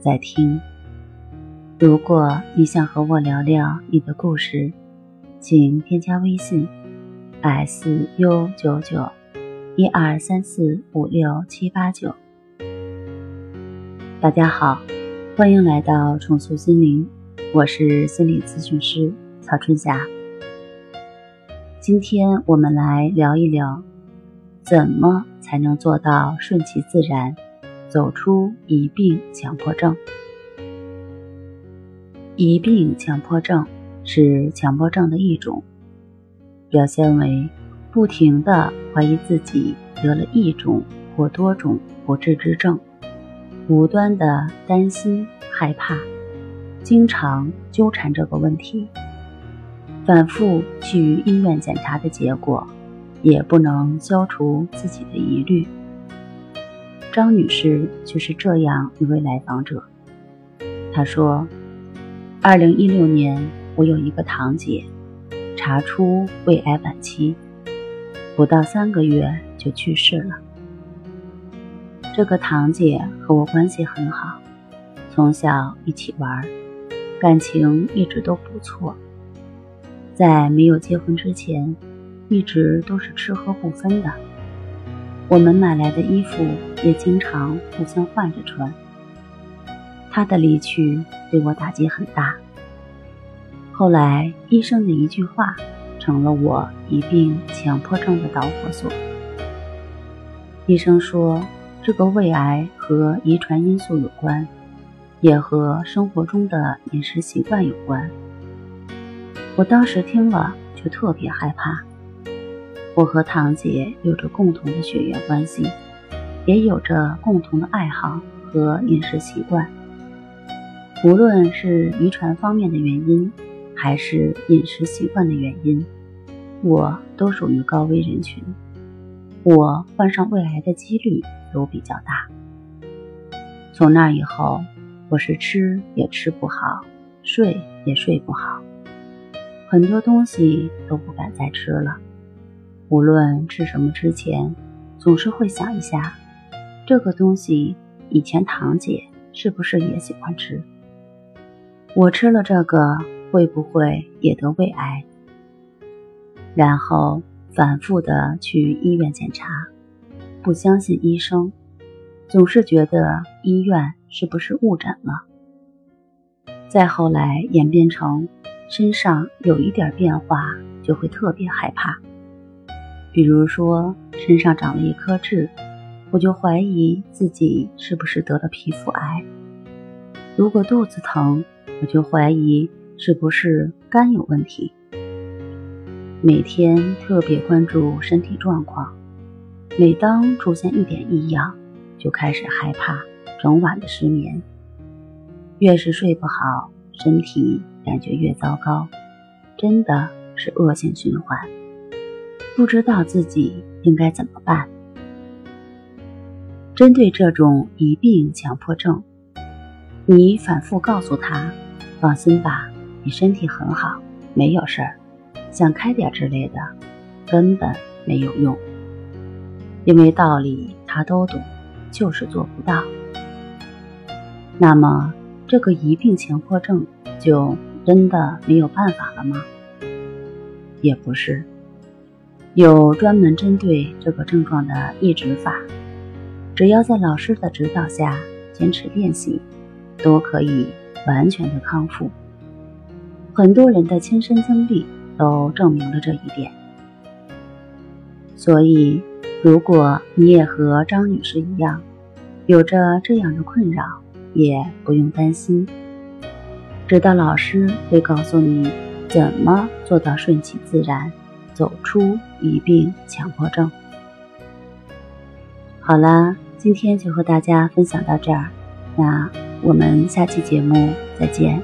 在听。如果你想和我聊聊你的故事，请添加微信 s u 九九一二三四五六七八九。大家好，欢迎来到重塑心灵，我是心理咨询师曹春霞。今天我们来聊一聊，怎么才能做到顺其自然。走出疑病强迫症。疑病强迫症是强迫症的一种，表现为不停的怀疑自己得了一种或多种不治之症，无端的担心害怕，经常纠缠这个问题，反复去医院检查的结果，也不能消除自己的疑虑。张女士就是这样一位来访者。她说：“二零一六年，我有一个堂姐，查出胃癌晚期，不到三个月就去世了。这个堂姐和我关系很好，从小一起玩，感情一直都不错。在没有结婚之前，一直都是吃喝不分的。”我们买来的衣服也经常互相换着穿。他的离去对我打击很大。后来医生的一句话，成了我疑病强迫症的导火索。医生说，这个胃癌和遗传因素有关，也和生活中的饮食习惯有关。我当时听了就特别害怕。我和堂姐有着共同的血缘关系，也有着共同的爱好和饮食习惯。无论是遗传方面的原因，还是饮食习惯的原因，我都属于高危人群。我患上胃癌的几率都比较大。从那以后，我是吃也吃不好，睡也睡不好，很多东西都不敢再吃了。无论吃什么之前，总是会想一下，这个东西以前堂姐是不是也喜欢吃？我吃了这个会不会也得胃癌？然后反复的去医院检查，不相信医生，总是觉得医院是不是误诊了？再后来演变成身上有一点变化就会特别害怕。比如说，身上长了一颗痣，我就怀疑自己是不是得了皮肤癌；如果肚子疼，我就怀疑是不是肝有问题。每天特别关注身体状况，每当出现一点异样，就开始害怕，整晚的失眠。越是睡不好，身体感觉越糟糕，真的是恶性循环。不知道自己应该怎么办。针对这种疑病强迫症，你反复告诉他：“放心吧，你身体很好，没有事儿，想开点之类的，根本没有用。因为道理他都懂，就是做不到。那么，这个疑病强迫症就真的没有办法了吗？也不是。有专门针对这个症状的抑制法，只要在老师的指导下坚持练习，都可以完全的康复。很多人的亲身经历都证明了这一点。所以，如果你也和张女士一样，有着这样的困扰，也不用担心。指导老师会告诉你怎么做到顺其自然。走出疑病强迫症。好啦，今天就和大家分享到这儿，那我们下期节目再见。